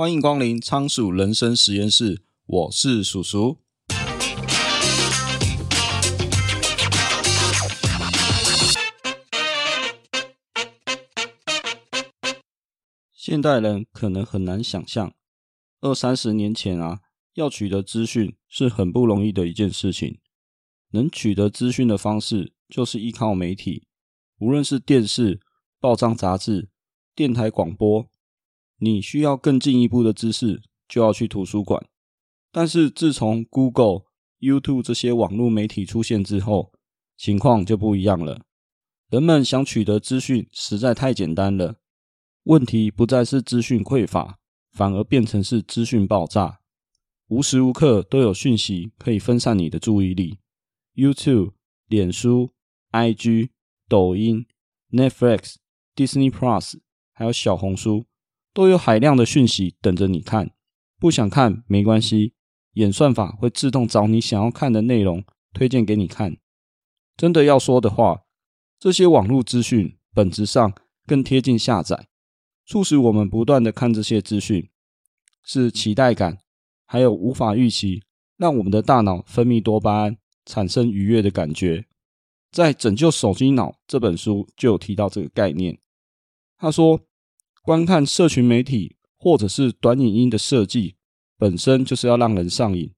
欢迎光临仓鼠人生实验室，我是鼠鼠。现代人可能很难想象，二三十年前啊，要取得资讯是很不容易的一件事情。能取得资讯的方式，就是依靠媒体，无论是电视、报章、杂志、电台、广播。你需要更进一步的知识，就要去图书馆。但是自从 Google、YouTube 这些网络媒体出现之后，情况就不一样了。人们想取得资讯实在太简单了。问题不再是资讯匮乏，反而变成是资讯爆炸。无时无刻都有讯息可以分散你的注意力。YouTube、脸书、IG、抖音、Netflix、Disney Plus，还有小红书。都有海量的讯息等着你看，不想看没关系，演算法会自动找你想要看的内容推荐给你看。真的要说的话，这些网络资讯本质上更贴近下载，促使我们不断的看这些资讯，是期待感，还有无法预期，让我们的大脑分泌多巴胺，产生愉悦的感觉。在《拯救手机脑》这本书就有提到这个概念，他说。观看社群媒体或者是短影音的设计，本身就是要让人上瘾，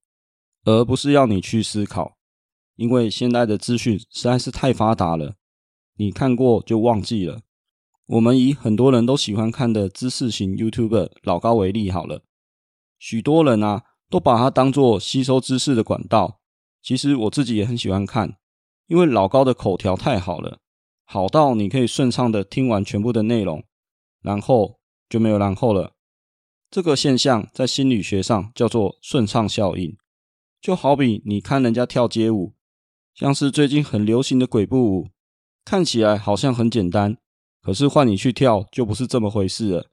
而不是要你去思考。因为现在的资讯实在是太发达了，你看过就忘记了。我们以很多人都喜欢看的知识型 YouTuber 老高为例好了，许多人啊都把它当做吸收知识的管道。其实我自己也很喜欢看，因为老高的口条太好了，好到你可以顺畅的听完全部的内容。然后就没有然后了。这个现象在心理学上叫做顺畅效应，就好比你看人家跳街舞，像是最近很流行的鬼步舞，看起来好像很简单，可是换你去跳就不是这么回事了。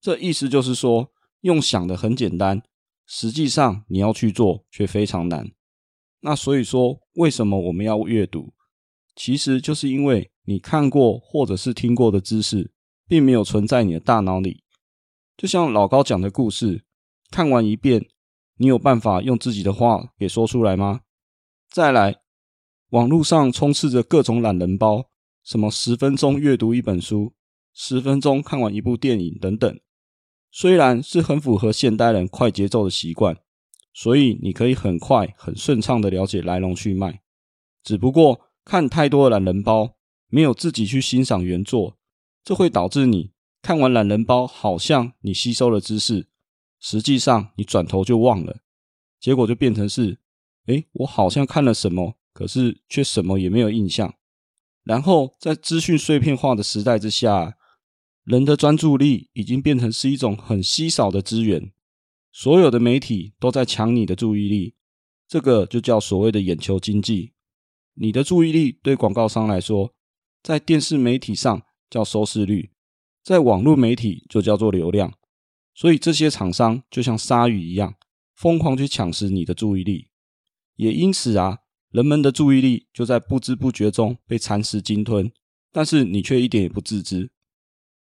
这意思就是说，用想的很简单，实际上你要去做却非常难。那所以说，为什么我们要阅读？其实就是因为你看过或者是听过的知识。并没有存在你的大脑里，就像老高讲的故事，看完一遍，你有办法用自己的话给说出来吗？再来，网络上充斥着各种懒人包，什么十分钟阅读一本书，十分钟看完一部电影等等，虽然是很符合现代人快节奏的习惯，所以你可以很快很顺畅的了解来龙去脉，只不过看太多的懒人包，没有自己去欣赏原作。这会导致你看完懒人包，好像你吸收了知识，实际上你转头就忘了，结果就变成是，诶，我好像看了什么，可是却什么也没有印象。然后在资讯碎片化的时代之下，人的专注力已经变成是一种很稀少的资源，所有的媒体都在抢你的注意力，这个就叫所谓的眼球经济。你的注意力对广告商来说，在电视媒体上。叫收视率，在网络媒体就叫做流量，所以这些厂商就像鲨鱼一样，疯狂去抢食你的注意力，也因此啊，人们的注意力就在不知不觉中被蚕食鲸吞，但是你却一点也不自知。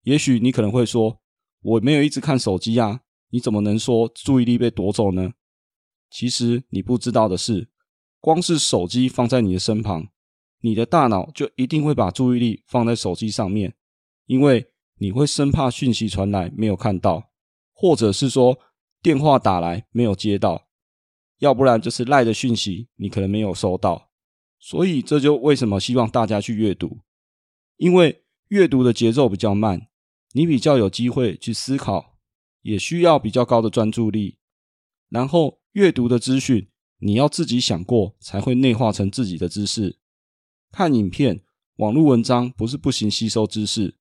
也许你可能会说，我没有一直看手机啊，你怎么能说注意力被夺走呢？其实你不知道的是，光是手机放在你的身旁，你的大脑就一定会把注意力放在手机上面。因为你会生怕讯息传来没有看到，或者是说电话打来没有接到，要不然就是赖的讯息你可能没有收到，所以这就为什么希望大家去阅读，因为阅读的节奏比较慢，你比较有机会去思考，也需要比较高的专注力，然后阅读的资讯你要自己想过才会内化成自己的知识，看影片、网络文章不是不行吸收知识。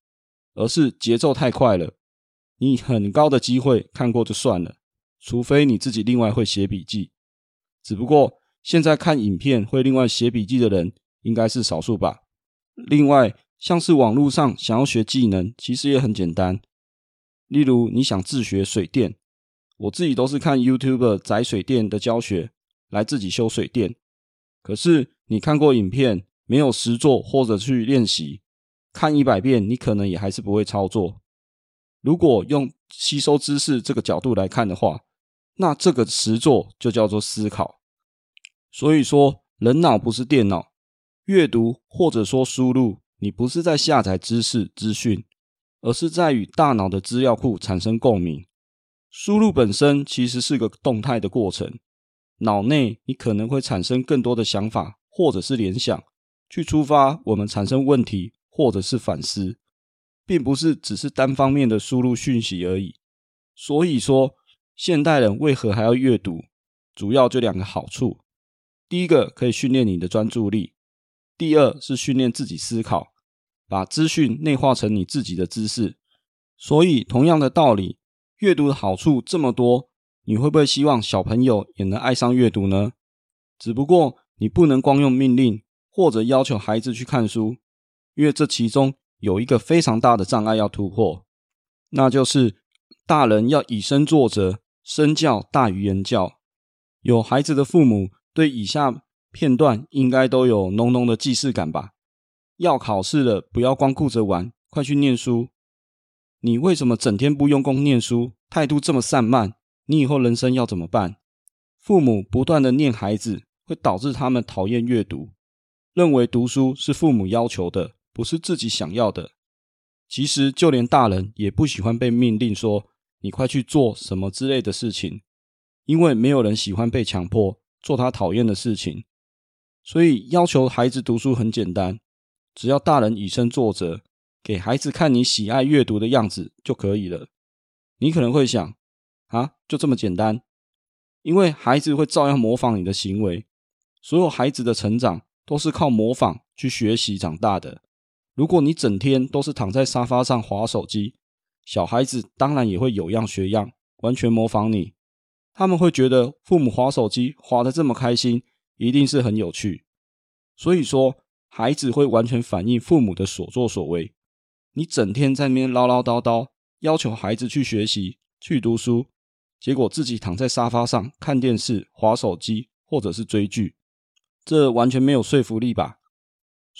而是节奏太快了，你很高的机会看过就算了，除非你自己另外会写笔记。只不过现在看影片会另外写笔记的人应该是少数吧。另外，像是网络上想要学技能，其实也很简单。例如你想自学水电，我自己都是看 YouTuber 宅水电的教学来自己修水电。可是你看过影片，没有实作或者去练习。看一百遍，你可能也还是不会操作。如果用吸收知识这个角度来看的话，那这个实作就叫做思考。所以说，人脑不是电脑，阅读或者说输入，你不是在下载知识资讯，而是在与大脑的资料库产生共鸣。输入本身其实是个动态的过程，脑内你可能会产生更多的想法或者是联想，去触发我们产生问题或者是反思。并不是只是单方面的输入讯息而已。所以说，现代人为何还要阅读？主要就两个好处：第一个可以训练你的专注力；第二是训练自己思考，把资讯内化成你自己的知识。所以，同样的道理，阅读的好处这么多，你会不会希望小朋友也能爱上阅读呢？只不过你不能光用命令或者要求孩子去看书，因为这其中。有一个非常大的障碍要突破，那就是大人要以身作则，身教大于言教。有孩子的父母对以下片段应该都有浓浓的既视感吧？要考试了，不要光顾着玩，快去念书。你为什么整天不用功念书？态度这么散漫，你以后人生要怎么办？父母不断的念孩子，会导致他们讨厌阅读，认为读书是父母要求的。不是自己想要的。其实，就连大人也不喜欢被命令说“你快去做什么”之类的事情，因为没有人喜欢被强迫做他讨厌的事情。所以，要求孩子读书很简单，只要大人以身作则，给孩子看你喜爱阅读的样子就可以了。你可能会想：啊，就这么简单？因为孩子会照样模仿你的行为。所有孩子的成长都是靠模仿去学习长大的。如果你整天都是躺在沙发上划手机，小孩子当然也会有样学样，完全模仿你。他们会觉得父母划手机划得这么开心，一定是很有趣。所以说，孩子会完全反映父母的所作所为。你整天在那边唠唠叨叨，要求孩子去学习、去读书，结果自己躺在沙发上看电视、划手机，或者是追剧，这完全没有说服力吧？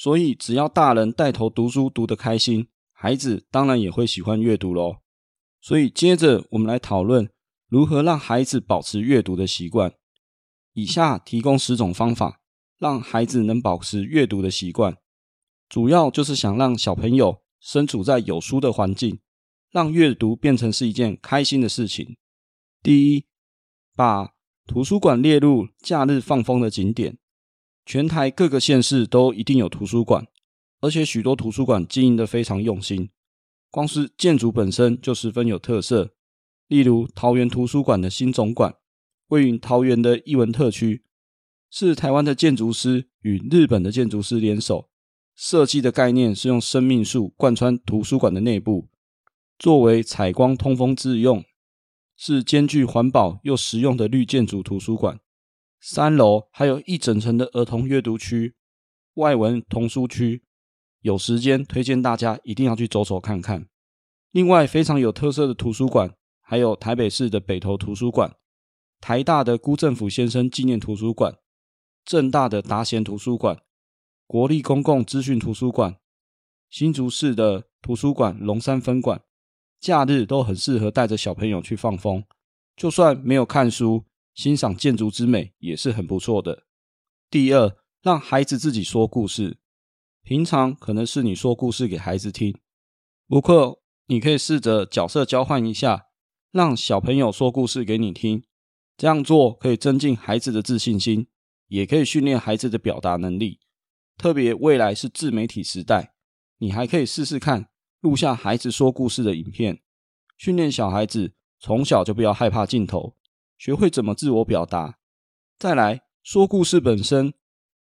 所以，只要大人带头读书读得开心，孩子当然也会喜欢阅读喽。所以，接着我们来讨论如何让孩子保持阅读的习惯。以下提供十种方法，让孩子能保持阅读的习惯。主要就是想让小朋友身处在有书的环境，让阅读变成是一件开心的事情。第一，把图书馆列入假日放风的景点。全台各个县市都一定有图书馆，而且许多图书馆经营得非常用心，光是建筑本身就十分有特色。例如桃园图书馆的新总馆，位于桃园的艺文特区，是台湾的建筑师与日本的建筑师联手设计的概念，是用生命树贯穿图书馆的内部，作为采光通风之用，是兼具环保又实用的绿建筑图书馆。三楼还有一整层的儿童阅读区、外文童书区，有时间推荐大家一定要去走走看看。另外，非常有特色的图书馆，还有台北市的北投图书馆、台大的辜振甫先生纪念图书馆、政大的达贤图书馆、国立公共资讯图书馆、新竹市的图书馆龙山分馆，假日都很适合带着小朋友去放风，就算没有看书。欣赏建筑之美也是很不错的。第二，让孩子自己说故事。平常可能是你说故事给孩子听，不过你可以试着角色交换一下，让小朋友说故事给你听。这样做可以增进孩子的自信心，也可以训练孩子的表达能力。特别未来是自媒体时代，你还可以试试看录下孩子说故事的影片，训练小孩子从小就不要害怕镜头。学会怎么自我表达，再来说故事本身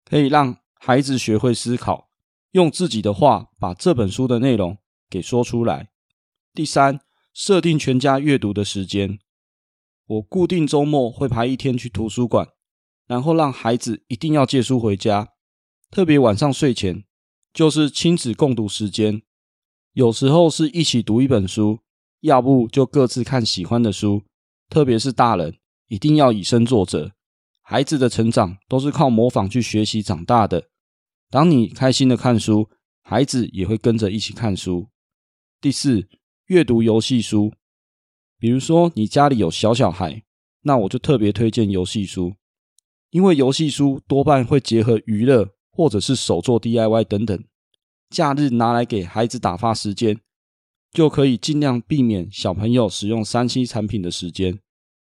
可以让孩子学会思考，用自己的话把这本书的内容给说出来。第三，设定全家阅读的时间，我固定周末会排一天去图书馆，然后让孩子一定要借书回家，特别晚上睡前就是亲子共读时间，有时候是一起读一本书，要不就各自看喜欢的书。特别是大人，一定要以身作则。孩子的成长都是靠模仿去学习长大的。当你开心的看书，孩子也会跟着一起看书。第四，阅读游戏书，比如说你家里有小小孩，那我就特别推荐游戏书，因为游戏书多半会结合娱乐或者是手作 DIY 等等，假日拿来给孩子打发时间，就可以尽量避免小朋友使用三 C 产品的时间。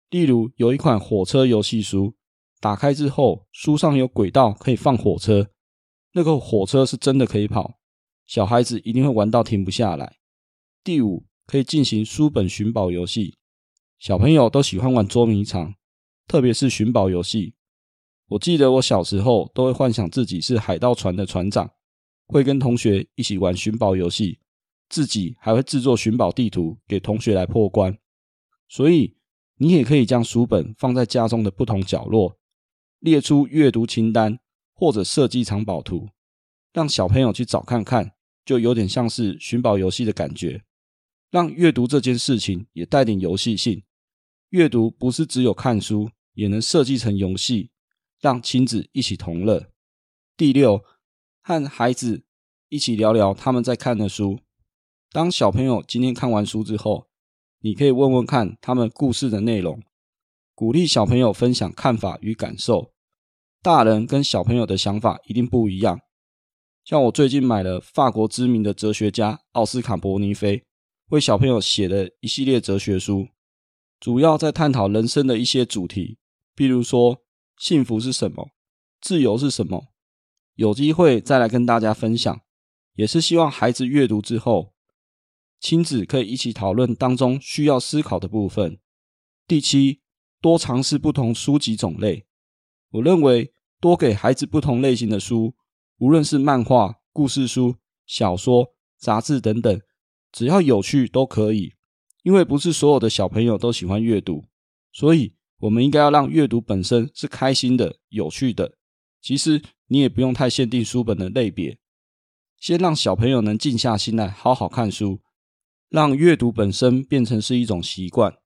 例如有一款火车游戏书，打开之后书上有轨道可以放火车，那个火车是真的可以跑，小孩子一定会玩到停不下来。第五，可以进行书本寻宝游戏。小朋友都喜欢玩捉迷藏，特别是寻宝游戏。我记得我小时候都会幻想自己是海盗船的船长，会跟同学一起玩寻宝游戏，自己还会制作寻宝地图给同学来破关。所以，你也可以将书本放在家中的不同角落，列出阅读清单，或者设计藏宝图，让小朋友去找看看，就有点像是寻宝游戏的感觉。让阅读这件事情也带点游戏性，阅读不是只有看书，也能设计成游戏，让亲子一起同乐。第六，和孩子一起聊聊他们在看的书。当小朋友今天看完书之后，你可以问问看他们故事的内容，鼓励小朋友分享看法与感受。大人跟小朋友的想法一定不一样。像我最近买了法国知名的哲学家奥斯卡伯尼菲。为小朋友写的一系列哲学书，主要在探讨人生的一些主题，譬如说幸福是什么，自由是什么。有机会再来跟大家分享，也是希望孩子阅读之后，亲子可以一起讨论当中需要思考的部分。第七，多尝试不同书籍种类。我认为多给孩子不同类型的书，无论是漫画、故事书、小说、杂志等等。只要有趣都可以，因为不是所有的小朋友都喜欢阅读，所以我们应该要让阅读本身是开心的、有趣的。其实你也不用太限定书本的类别，先让小朋友能静下心来好好看书，让阅读本身变成是一种习惯。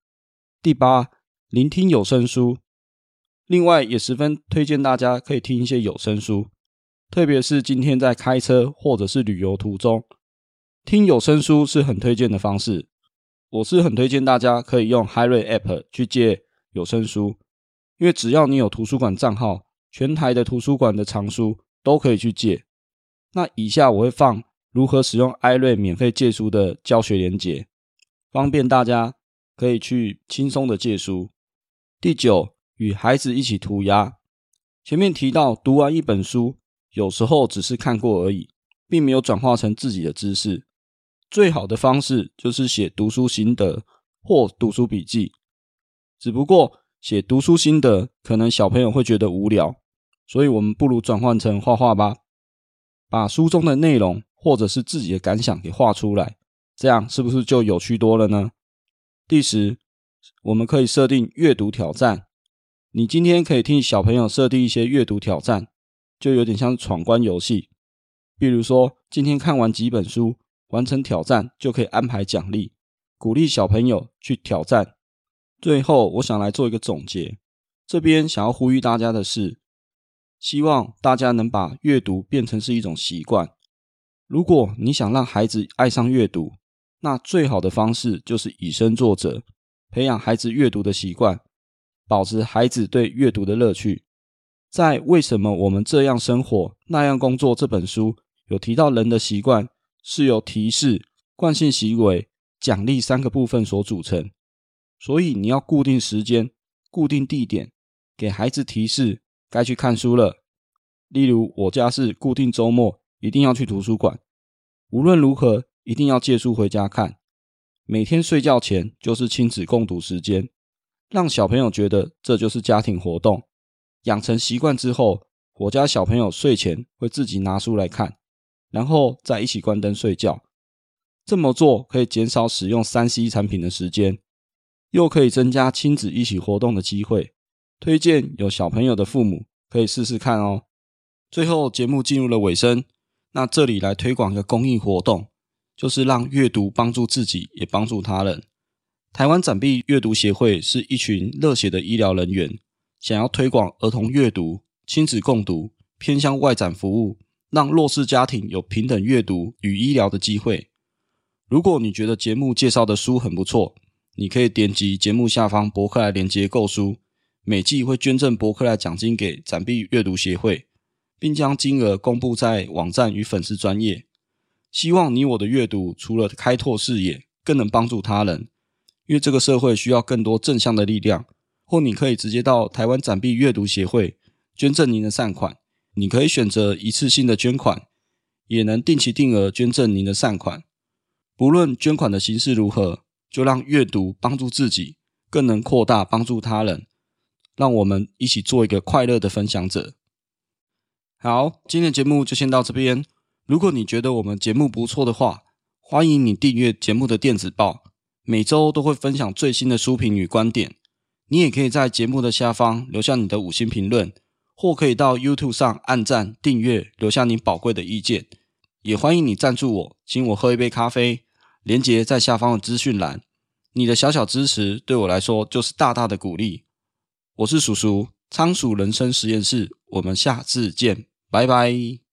第八，聆听有声书，另外也十分推荐大家可以听一些有声书，特别是今天在开车或者是旅游途中。听有声书是很推荐的方式，我是很推荐大家可以用 HyRate App 去借有声书，因为只要你有图书馆账号，全台的图书馆的藏书都可以去借。那以下我会放如何使用 iRate 免费借书的教学连结，方便大家可以去轻松的借书。第九，与孩子一起涂鸦。前面提到，读完一本书，有时候只是看过而已，并没有转化成自己的知识。最好的方式就是写读书心得或读书笔记，只不过写读书心得可能小朋友会觉得无聊，所以我们不如转换成画画吧，把书中的内容或者是自己的感想给画出来，这样是不是就有趣多了呢？第十，我们可以设定阅读挑战，你今天可以替小朋友设定一些阅读挑战，就有点像闯关游戏，比如说今天看完几本书。完成挑战就可以安排奖励，鼓励小朋友去挑战。最后，我想来做一个总结。这边想要呼吁大家的是，希望大家能把阅读变成是一种习惯。如果你想让孩子爱上阅读，那最好的方式就是以身作则，培养孩子阅读的习惯，保持孩子对阅读的乐趣。在《为什么我们这样生活，那样工作》这本书有提到人的习惯。是由提示、惯性行为、奖励三个部分所组成，所以你要固定时间、固定地点，给孩子提示该去看书了。例如，我家是固定周末一定要去图书馆，无论如何一定要借书回家看。每天睡觉前就是亲子共读时间，让小朋友觉得这就是家庭活动。养成习惯之后，我家小朋友睡前会自己拿书来看。然后再一起关灯睡觉，这么做可以减少使用三 C 产品的时间，又可以增加亲子一起活动的机会。推荐有小朋友的父母可以试试看哦。最后节目进入了尾声，那这里来推广一个公益活动，就是让阅读帮助自己，也帮助他人。台湾展臂阅读协会是一群热血的医疗人员，想要推广儿童阅读、亲子共读、偏向外展服务。让弱势家庭有平等阅读与医疗的机会。如果你觉得节目介绍的书很不错，你可以点击节目下方博客来连接购书，每季会捐赠博客来奖金给展臂阅读协会，并将金额公布在网站与粉丝专业。希望你我的阅读除了开拓视野，更能帮助他人，因为这个社会需要更多正向的力量。或你可以直接到台湾展币阅读协会捐赠您的善款，你可以选择一次性的捐款，也能定期定额捐赠您的善款。不论捐款的形式如何，就让阅读帮助自己，更能扩大帮助他人。让我们一起做一个快乐的分享者。好，今天的节目就先到这边。如果你觉得我们节目不错的话，欢迎你订阅节目的电子报，每周都会分享最新的书评与观点。你也可以在节目的下方留下你的五星评论，或可以到 YouTube 上按赞、订阅，留下你宝贵的意见。也欢迎你赞助我，请我喝一杯咖啡。连结在下方的资讯栏，你的小小支持对我来说就是大大的鼓励。我是叔叔，仓鼠人生实验室，我们下次见，拜拜。